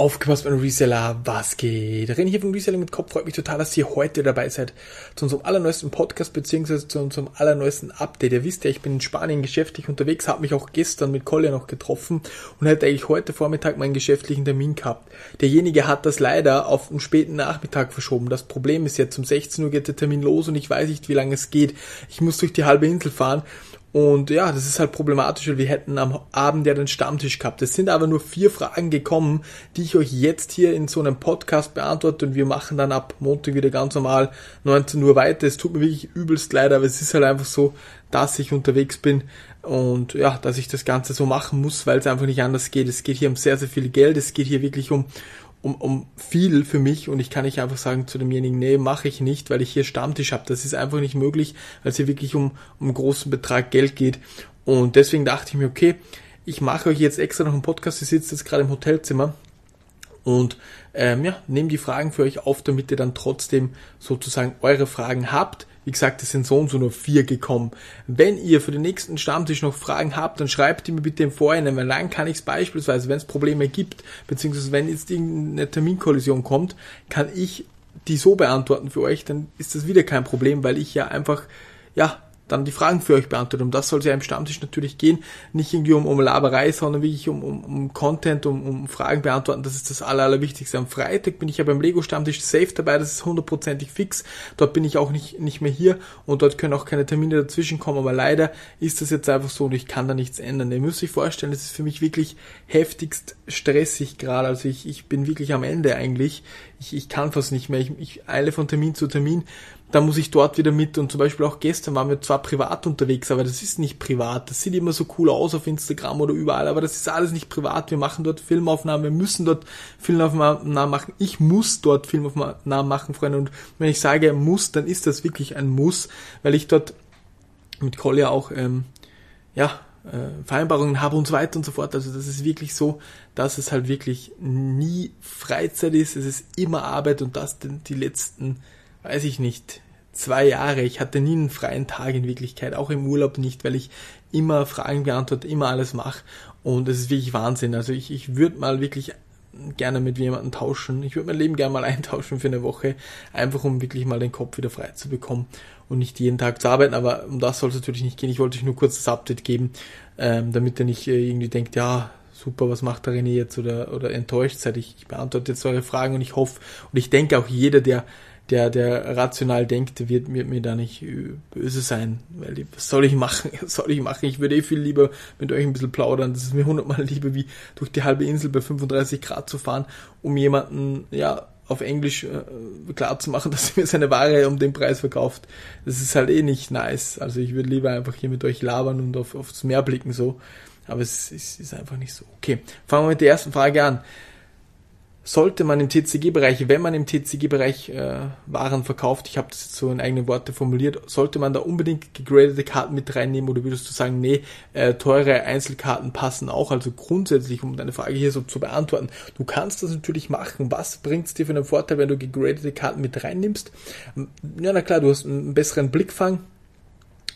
Aufgepasst, mein Reseller, was geht? René hier von Reselling mit Kopf. Freut mich total, dass ihr heute dabei seid zu unserem allerneuesten Podcast beziehungsweise zu unserem allerneuesten Update. Ihr wisst ja, ich bin in Spanien geschäftlich unterwegs, habe mich auch gestern mit Collier noch getroffen und hätte eigentlich heute Vormittag meinen geschäftlichen Termin gehabt. Derjenige hat das leider auf einen späten Nachmittag verschoben. Das Problem ist jetzt, um 16 Uhr geht der Termin los und ich weiß nicht, wie lange es geht. Ich muss durch die halbe Insel fahren und ja, das ist halt problematisch, weil wir hätten am Abend ja den Stammtisch gehabt. Es sind aber nur vier Fragen gekommen, die ich euch jetzt hier in so einem Podcast beantworte und wir machen dann ab Montag wieder ganz normal 19 Uhr weiter. Es tut mir wirklich übelst leid, aber es ist halt einfach so, dass ich unterwegs bin und ja, dass ich das Ganze so machen muss, weil es einfach nicht anders geht. Es geht hier um sehr, sehr viel Geld, es geht hier wirklich um um, um viel für mich und ich kann nicht einfach sagen zu demjenigen, nee, mache ich nicht, weil ich hier Stammtisch habe. Das ist einfach nicht möglich, weil es hier wirklich um, um großen Betrag Geld geht. Und deswegen dachte ich mir, okay, ich mache euch jetzt extra noch einen Podcast, ihr sitzt jetzt gerade im Hotelzimmer und ähm, ja, nehme die Fragen für euch auf, damit ihr dann trotzdem sozusagen eure Fragen habt. Wie gesagt, es sind so und so nur vier gekommen. Wenn ihr für den nächsten Stammtisch noch Fragen habt, dann schreibt die mir bitte im Vorhinein, weil dann kann ich es beispielsweise, wenn es Probleme gibt, beziehungsweise wenn jetzt irgendeine Terminkollision kommt, kann ich die so beantworten für euch, dann ist das wieder kein Problem, weil ich ja einfach, ja, dann die Fragen für euch beantwortet. Um das soll es ja im Stammtisch natürlich gehen. Nicht irgendwie um, um Laberei, sondern wirklich um, um, um Content, um, um Fragen beantworten. Das ist das Aller, Allerwichtigste. Am Freitag bin ich ja beim Lego-Stammtisch safe dabei. Das ist hundertprozentig fix. Dort bin ich auch nicht, nicht mehr hier und dort können auch keine Termine dazwischen kommen. Aber leider ist das jetzt einfach so und ich kann da nichts ändern. Ihr müsst euch vorstellen, das ist für mich wirklich heftigst stressig gerade. Also ich, ich bin wirklich am Ende eigentlich. Ich, ich kann fast nicht mehr. Ich, ich eile von Termin zu Termin da muss ich dort wieder mit und zum Beispiel auch gestern waren wir zwar privat unterwegs, aber das ist nicht privat. Das sieht immer so cool aus auf Instagram oder überall, aber das ist alles nicht privat. Wir machen dort Filmaufnahmen, wir müssen dort Filmaufnahmen machen. Ich muss dort Filmaufnahmen machen, Freunde. Und wenn ich sage muss, dann ist das wirklich ein Muss, weil ich dort mit Collier auch, ähm, ja, äh, Vereinbarungen habe und so weiter und so fort. Also das ist wirklich so, dass es halt wirklich nie Freizeit ist. Es ist immer Arbeit und das denn die letzten weiß ich nicht, zwei Jahre. Ich hatte nie einen freien Tag in Wirklichkeit, auch im Urlaub nicht, weil ich immer Fragen beantworte, immer alles mache. Und es ist wirklich Wahnsinn. Also ich, ich würde mal wirklich gerne mit jemandem tauschen. Ich würde mein Leben gerne mal eintauschen für eine Woche, einfach um wirklich mal den Kopf wieder frei zu bekommen und nicht jeden Tag zu arbeiten. Aber um das soll es natürlich nicht gehen. Ich wollte euch nur kurz das Update geben, ähm, damit ihr nicht äh, irgendwie denkt, ja, super, was macht der René jetzt oder, oder enttäuscht seid. Ich, ich beantworte jetzt eure Fragen und ich hoffe und ich denke auch jeder, der der, der rational denkt, wird, wird mir da nicht böse sein, weil was soll ich machen? Was soll ich machen? Ich würde eh viel lieber mit euch ein bisschen plaudern. Das ist mir hundertmal lieber, wie durch die halbe Insel bei 35 Grad zu fahren, um jemanden, ja, auf Englisch äh, klar zu machen, dass er mir seine Ware um den Preis verkauft. Das ist halt eh nicht nice. Also ich würde lieber einfach hier mit euch labern und auf, aufs Meer blicken so. Aber es, es ist einfach nicht so. Okay, fangen wir mit der ersten Frage an sollte man im TCG-Bereich, wenn man im TCG-Bereich äh, Waren verkauft, ich habe das jetzt so in eigenen Worte formuliert, sollte man da unbedingt gegradete Karten mit reinnehmen oder würdest du sagen, nee, äh, teure Einzelkarten passen auch? Also grundsätzlich, um deine Frage hier so zu beantworten, du kannst das natürlich machen. Was bringt es dir für einen Vorteil, wenn du gegradete Karten mit reinnimmst? Ja, na klar, du hast einen besseren Blickfang,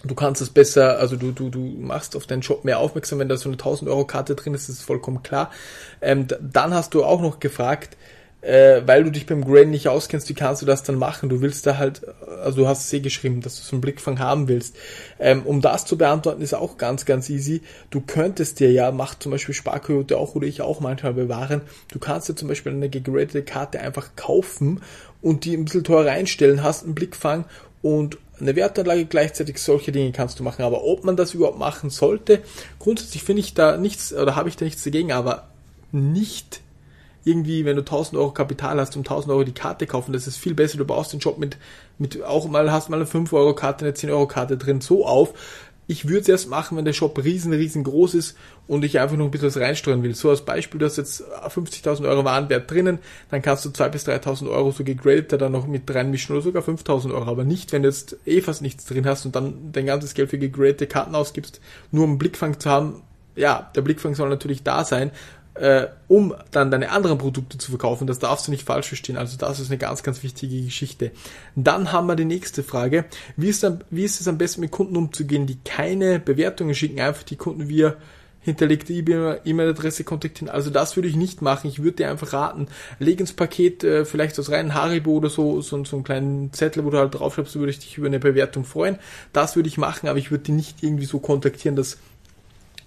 du kannst es besser, also du, du, du machst auf deinen Shop mehr aufmerksam, wenn da so eine 1000 Euro Karte drin ist, ist vollkommen klar. Ähm, dann hast du auch noch gefragt, äh, weil du dich beim Grain nicht auskennst, wie kannst du das dann machen? Du willst da halt, also du hast es eh geschrieben, dass du so einen Blickfang haben willst. Ähm, um das zu beantworten, ist auch ganz, ganz easy. Du könntest dir ja, macht zum Beispiel Sparkoyote auch oder ich auch manchmal bewahren, du kannst dir zum Beispiel eine gegradete Karte einfach kaufen und die ein bisschen teurer einstellen, hast einen Blickfang und eine Wertanlage gleichzeitig, solche Dinge kannst du machen. Aber ob man das überhaupt machen sollte, grundsätzlich finde ich da nichts, oder habe ich da nichts dagegen, aber nicht irgendwie, wenn du 1000 Euro Kapital hast, um 1000 Euro die Karte kaufen, das ist viel besser. Du baust den Job mit, mit auch mal, hast mal eine 5 Euro Karte, eine 10 Euro Karte drin so auf, ich würde es erst machen, wenn der Shop riesen, riesengroß ist und ich einfach noch ein bisschen was reinsteuern will. So als Beispiel, du hast jetzt 50.000 Euro Warenwert drinnen, dann kannst du 2.000 bis 3.000 Euro so gegradeter dann noch mit reinmischen oder sogar 5.000 Euro. Aber nicht, wenn du jetzt eh fast nichts drin hast und dann dein ganzes Geld für gegradete Karten ausgibst, nur um Blickfang zu haben. Ja, der Blickfang soll natürlich da sein, äh, um dann deine anderen Produkte zu verkaufen. Das darfst du nicht falsch verstehen. Also das ist eine ganz, ganz wichtige Geschichte. Dann haben wir die nächste Frage. Wie ist, dann, wie ist es am besten mit Kunden umzugehen, die keine Bewertungen schicken, einfach die Kunden wir hinterlegte E-Mail-Adresse kontaktieren. Also das würde ich nicht machen. Ich würde dir einfach raten, leg ins Paket äh, vielleicht aus rein Haribo oder so, so, so einen kleinen Zettel, wo du halt draufschreibst, würde ich dich über eine Bewertung freuen. Das würde ich machen, aber ich würde die nicht irgendwie so kontaktieren, dass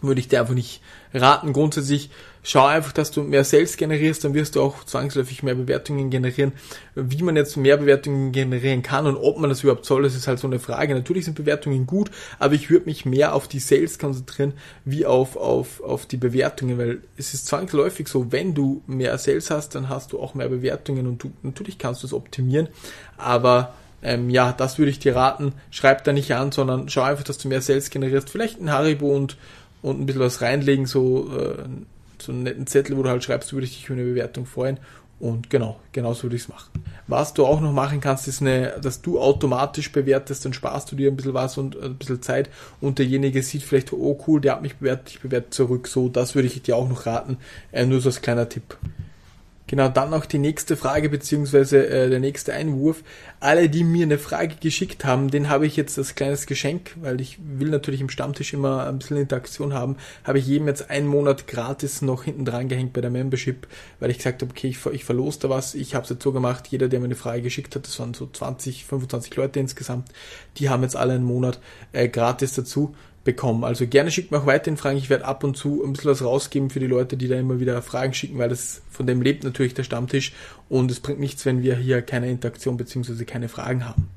würde ich dir einfach nicht raten. Grundsätzlich schau einfach, dass du mehr Sales generierst, dann wirst du auch zwangsläufig mehr Bewertungen generieren. Wie man jetzt mehr Bewertungen generieren kann und ob man das überhaupt soll, das ist halt so eine Frage. Natürlich sind Bewertungen gut, aber ich würde mich mehr auf die Sales konzentrieren, wie auf, auf, auf die Bewertungen, weil es ist zwangsläufig so, wenn du mehr Sales hast, dann hast du auch mehr Bewertungen und du, natürlich kannst du es optimieren, aber ähm, ja, das würde ich dir raten. Schreib da nicht an, sondern schau einfach, dass du mehr Sales generierst. Vielleicht ein Haribo und und ein bisschen was reinlegen, so, äh, so einen netten Zettel, wo du halt schreibst, würde ich dich über eine Bewertung freuen. Und genau, genauso würde ich es machen. Was du auch noch machen kannst, ist eine, dass du automatisch bewertest, dann sparst du dir ein bisschen was und ein bisschen Zeit und derjenige sieht vielleicht, oh cool, der hat mich bewertet, ich bewerte zurück. So, das würde ich dir auch noch raten. Äh, nur so als kleiner Tipp. Genau, dann noch die nächste Frage beziehungsweise äh, der nächste Einwurf. Alle, die mir eine Frage geschickt haben, den habe ich jetzt als kleines Geschenk, weil ich will natürlich im Stammtisch immer ein bisschen Interaktion haben, habe ich jedem jetzt einen Monat gratis noch hinten dran gehängt bei der Membership, weil ich gesagt habe, okay, ich, ich verlose da was. Ich habe es jetzt so gemacht, jeder, der mir eine Frage geschickt hat, das waren so 20, 25 Leute insgesamt, die haben jetzt alle einen Monat äh, gratis dazu bekommen. Also gerne schickt mir auch weiterhin Fragen. Ich werde ab und zu ein bisschen was rausgeben für die Leute, die da immer wieder Fragen schicken, weil das von dem lebt natürlich der Stammtisch und es bringt nichts, wenn wir hier keine Interaktion bzw. keine Fragen haben.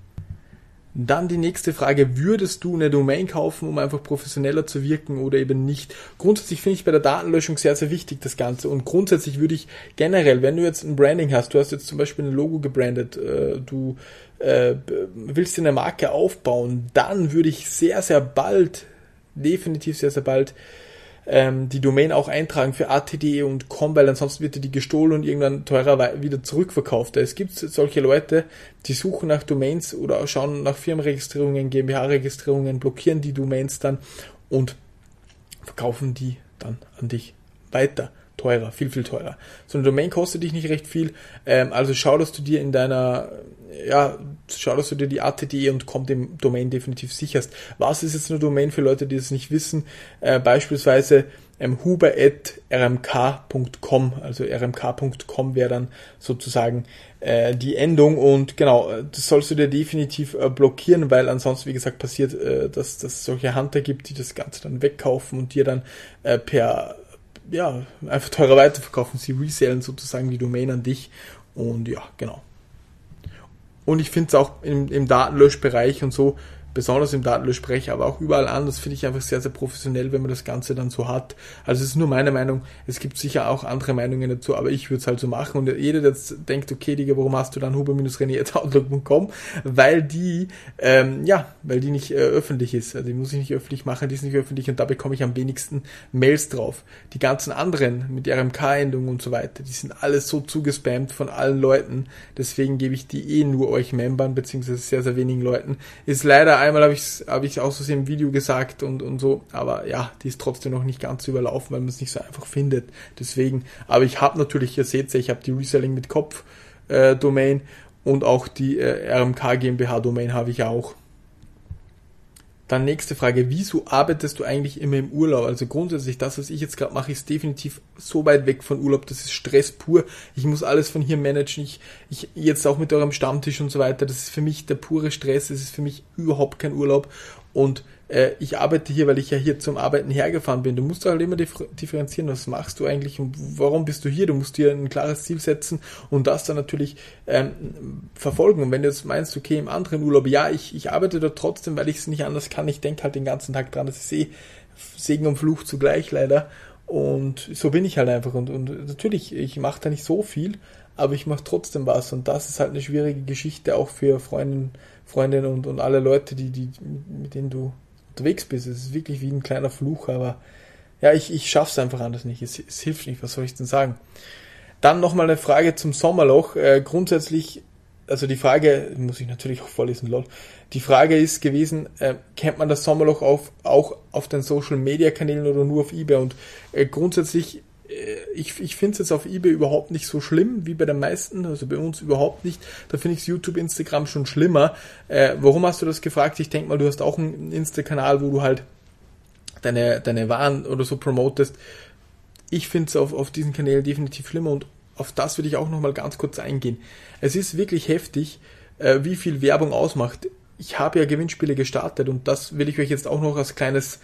Dann die nächste Frage, würdest du eine Domain kaufen, um einfach professioneller zu wirken oder eben nicht? Grundsätzlich finde ich bei der Datenlöschung sehr, sehr wichtig das Ganze und grundsätzlich würde ich generell, wenn du jetzt ein Branding hast, du hast jetzt zum Beispiel ein Logo gebrandet, äh, du äh, willst dir eine Marke aufbauen, dann würde ich sehr, sehr bald definitiv sehr, sehr bald ähm, die Domain auch eintragen für ATD und com, weil ansonsten wird die gestohlen und irgendwann teurer wieder zurückverkauft. Es gibt solche Leute, die suchen nach Domains oder schauen nach Firmenregistrierungen, GmbH-Registrierungen, blockieren die Domains dann und verkaufen die dann an dich weiter teurer, viel, viel teurer. So eine Domain kostet dich nicht recht viel. Ähm, also schau, dass du dir in deiner, ja, schau, dass du dir die ATD und com dem Domain definitiv sicherst. Was ist jetzt eine Domain für Leute, die es nicht wissen? Äh, beispielsweise ähm, huber.rmk.com, also rmk.com wäre dann sozusagen äh, die Endung und genau, das sollst du dir definitiv äh, blockieren, weil ansonsten, wie gesagt, passiert, äh, dass, dass es solche Hunter gibt, die das Ganze dann wegkaufen und dir dann äh, per ja, einfach teurer weiterverkaufen. Sie resellen sozusagen die Domain an dich. Und ja, genau. Und ich finde es auch im, im Datenlöschbereich und so besonders im Datenlöschsprecher, aber auch überall anders, finde ich einfach sehr, sehr professionell, wenn man das Ganze dann so hat. Also es ist nur meine Meinung, es gibt sicher auch andere Meinungen dazu, aber ich würde es halt so machen und jeder, der jetzt denkt, okay, Digga, warum hast du dann huber-rené.outlook.com? Weil die, ähm, ja, weil die nicht äh, öffentlich ist, also die muss ich nicht öffentlich machen, die ist nicht öffentlich und da bekomme ich am wenigsten Mails drauf. Die ganzen anderen mit RMK-Endungen und so weiter, die sind alles so zugespammt von allen Leuten, deswegen gebe ich die eh nur euch Membern, beziehungsweise sehr, sehr wenigen Leuten. Ist leider einmal habe ich es hab ich's auch so im Video gesagt und, und so, aber ja, die ist trotzdem noch nicht ganz überlaufen, weil man es nicht so einfach findet. Deswegen, aber ich habe natürlich, ihr seht ich habe die Reselling mit Kopf äh, Domain und auch die äh, RMK GmbH Domain habe ich auch. Dann nächste Frage, wieso arbeitest du eigentlich immer im Urlaub? Also grundsätzlich, das, was ich jetzt gerade mache, ist definitiv so weit weg von Urlaub, das ist Stress pur. Ich muss alles von hier managen. Ich, ich jetzt auch mit eurem Stammtisch und so weiter, das ist für mich der pure Stress, es ist für mich überhaupt kein Urlaub. Und äh, ich arbeite hier, weil ich ja hier zum Arbeiten hergefahren bin. Du musst halt immer differenzieren, was machst du eigentlich und warum bist du hier? Du musst dir ein klares Ziel setzen und das dann natürlich ähm, verfolgen. Und wenn du jetzt meinst, okay, im anderen Urlaub, ja, ich, ich arbeite dort trotzdem, weil ich es nicht anders kann. Ich denke halt den ganzen Tag dran. Das ist eh Segen und Fluch zugleich leider. Und so bin ich halt einfach. Und, und natürlich, ich mache da nicht so viel, aber ich mache trotzdem was. Und das ist halt eine schwierige Geschichte auch für Freundinnen, Freundinnen und, und alle Leute, die, die, mit denen du unterwegs bist. Es ist wirklich wie ein kleiner Fluch, aber ja, ich, ich schaff's einfach anders nicht. Es, es hilft nicht, was soll ich denn sagen? Dann nochmal eine Frage zum Sommerloch. Äh, grundsätzlich, also die Frage, muss ich natürlich auch vorlesen, lol. Die Frage ist gewesen, äh, kennt man das Sommerloch auf, auch auf den Social Media Kanälen oder nur auf eBay? Und äh, grundsätzlich ich, ich finde es jetzt auf eBay überhaupt nicht so schlimm wie bei den meisten, also bei uns überhaupt nicht. Da finde ich YouTube, Instagram schon schlimmer. Äh, warum hast du das gefragt? Ich denke mal, du hast auch einen Insta-Kanal, wo du halt deine, deine Waren oder so promotest. Ich finde es auf, auf diesen Kanälen definitiv schlimmer und auf das würde ich auch nochmal ganz kurz eingehen. Es ist wirklich heftig, äh, wie viel Werbung ausmacht. Ich habe ja Gewinnspiele gestartet und das will ich euch jetzt auch noch als kleines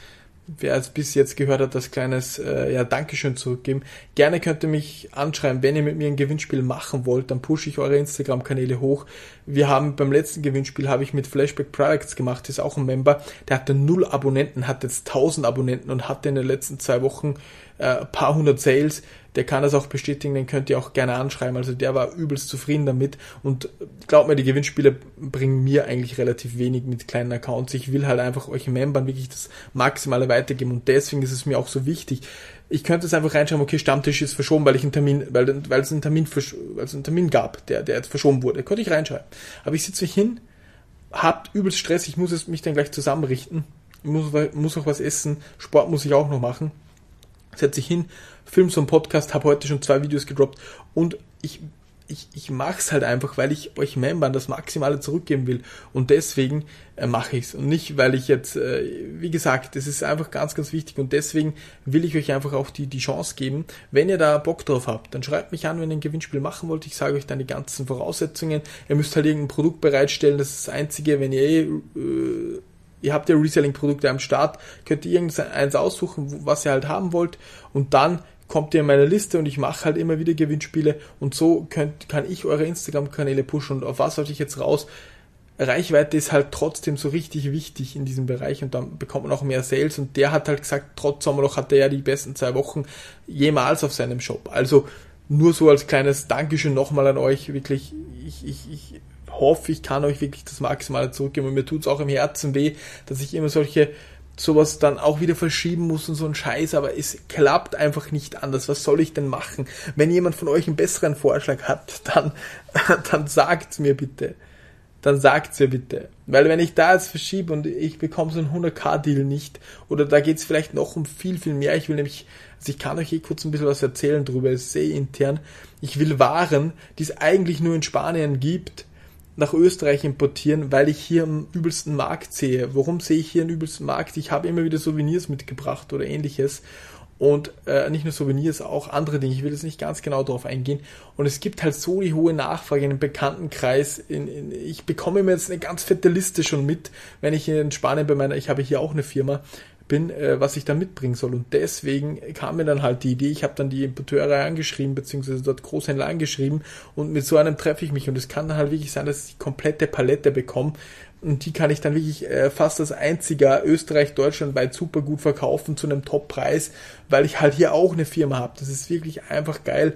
wer es bis jetzt gehört hat, das kleines äh, ja, Dankeschön zurückgeben. Gerne könnt ihr mich anschreiben, wenn ihr mit mir ein Gewinnspiel machen wollt, dann pushe ich eure Instagram-Kanäle hoch. Wir haben beim letzten Gewinnspiel habe ich mit Flashback Products gemacht, ist auch ein Member, der hatte null Abonnenten, hat jetzt 1000 Abonnenten und hatte in den letzten zwei Wochen äh, paar hundert Sales der kann das auch bestätigen, den könnt ihr auch gerne anschreiben. Also der war übelst zufrieden damit und glaubt mir, die Gewinnspiele bringen mir eigentlich relativ wenig mit kleinen Accounts. Ich will halt einfach euch Membern wirklich das Maximale weitergeben und deswegen ist es mir auch so wichtig. Ich könnte es einfach reinschreiben, okay, Stammtisch ist verschoben, weil ich einen Termin, weil, weil es einen Termin, weil es einen Termin gab, der, der jetzt verschoben wurde. Könnte ich reinschreiben. Aber ich sitze mich hin, habt übelst Stress, ich muss es mich dann gleich zusammenrichten, ich muss, muss auch was essen, Sport muss ich auch noch machen setze ich hin, film so einen Podcast, habe heute schon zwei Videos gedroppt und ich ich, ich mache es halt einfach, weil ich euch Membern das Maximale zurückgeben will. Und deswegen äh, mache ich es. Und nicht, weil ich jetzt, äh, wie gesagt, das ist einfach ganz, ganz wichtig. Und deswegen will ich euch einfach auch die, die Chance geben. Wenn ihr da Bock drauf habt, dann schreibt mich an, wenn ihr ein Gewinnspiel machen wollt. Ich sage euch dann die ganzen Voraussetzungen. Ihr müsst halt irgendein Produkt bereitstellen. Das ist das Einzige, wenn ihr eh, äh, ihr habt ja Reselling-Produkte am Start, könnt ihr irgendeins aussuchen, was ihr halt haben wollt? Und dann kommt ihr in meine Liste und ich mache halt immer wieder Gewinnspiele. Und so könnt, kann ich eure Instagram-Kanäle pushen und auf was sollte ich jetzt raus? Reichweite ist halt trotzdem so richtig wichtig in diesem Bereich und dann bekommt man auch mehr Sales. Und der hat halt gesagt, trotz Sommerloch hat er ja die besten zwei Wochen jemals auf seinem Shop. Also nur so als kleines Dankeschön nochmal an euch, wirklich, ich, ich, ich hoffe, ich kann euch wirklich das Maximale zurückgeben. Und mir tut es auch im Herzen weh, dass ich immer solche sowas dann auch wieder verschieben muss und so ein Scheiß, aber es klappt einfach nicht anders. Was soll ich denn machen? Wenn jemand von euch einen besseren Vorschlag hat, dann, dann sagt's mir bitte. Dann sagt's mir bitte. Weil wenn ich da jetzt verschiebe und ich bekomme so einen 100k-Deal nicht, oder da geht's vielleicht noch um viel, viel mehr. Ich will nämlich, also ich kann euch hier kurz ein bisschen was erzählen drüber, es ist sehr intern. Ich will Waren, die es eigentlich nur in Spanien gibt, nach Österreich importieren, weil ich hier einen übelsten Markt sehe. Warum sehe ich hier einen übelsten Markt? Ich habe immer wieder Souvenirs mitgebracht oder ähnliches. Und äh, nicht nur Souvenirs, auch andere Dinge. Ich will jetzt nicht ganz genau darauf eingehen. Und es gibt halt so die hohe Nachfrage in einem Bekanntenkreis. In, in, ich bekomme mir jetzt eine ganz fette Liste schon mit, wenn ich in Spanien bei meiner, ich habe hier auch eine Firma, bin, äh, was ich da mitbringen soll. Und deswegen kam mir dann halt die Idee, ich habe dann die Importeure angeschrieben, beziehungsweise dort Großhändler angeschrieben und mit so einem treffe ich mich. Und es kann dann halt wirklich sein, dass ich die komplette Palette bekomme. Und die kann ich dann wirklich äh, fast als einziger Österreich, Deutschland weit super gut verkaufen zu einem Top-Preis, weil ich halt hier auch eine Firma habe. Das ist wirklich einfach geil.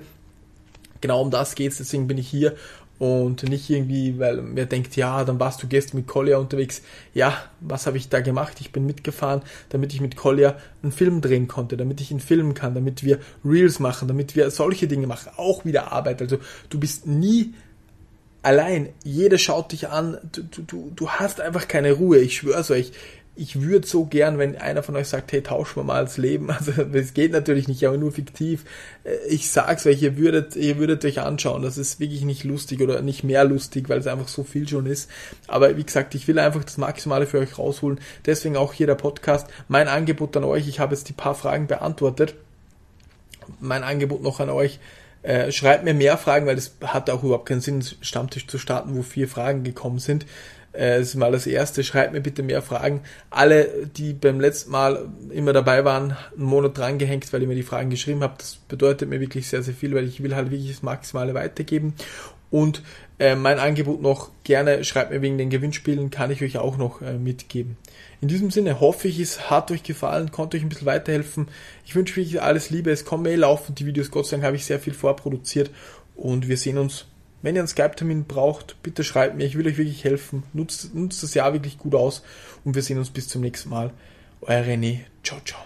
Genau um das geht's, deswegen bin ich hier und nicht irgendwie, weil wer denkt, ja, dann warst du gestern mit Collier unterwegs. Ja, was habe ich da gemacht? Ich bin mitgefahren, damit ich mit Collier einen Film drehen konnte, damit ich ihn filmen kann, damit wir Reels machen, damit wir solche Dinge machen. Auch wieder Arbeit. Also du bist nie allein. Jeder schaut dich an. Du, du, du hast einfach keine Ruhe. Ich schwör's euch ich würde so gern, wenn einer von euch sagt, hey, tauschen wir mal das Leben. Also es geht natürlich nicht, aber nur fiktiv. Äh, ich sag's euch, ihr würdet, ihr würdet euch anschauen. Das ist wirklich nicht lustig oder nicht mehr lustig, weil es einfach so viel schon ist. Aber wie gesagt, ich will einfach das Maximale für euch rausholen. Deswegen auch hier der Podcast. Mein Angebot an euch, ich habe jetzt die paar Fragen beantwortet. Mein Angebot noch an euch. Äh, schreibt mir mehr Fragen, weil es hat auch überhaupt keinen Sinn, Stammtisch zu starten, wo vier Fragen gekommen sind. Äh, das ist mal das erste. Schreibt mir bitte mehr Fragen. Alle, die beim letzten Mal immer dabei waren, einen Monat drangehängt, weil ihr mir die Fragen geschrieben habt, das bedeutet mir wirklich sehr, sehr viel, weil ich will halt wirklich das Maximale weitergeben. Und äh, mein Angebot noch gerne, schreibt mir wegen den Gewinnspielen, kann ich euch auch noch äh, mitgeben. In diesem Sinne hoffe ich, es hat euch gefallen, konnte euch ein bisschen weiterhelfen. Ich wünsche wirklich alles Liebe, es kommen eh laufend die Videos, Gott sei Dank habe ich sehr viel vorproduziert und wir sehen uns wenn ihr einen Skype-Termin braucht, bitte schreibt mir, ich will euch wirklich helfen. Nutzt, nutzt das Jahr wirklich gut aus und wir sehen uns bis zum nächsten Mal. Euer René. Ciao, ciao.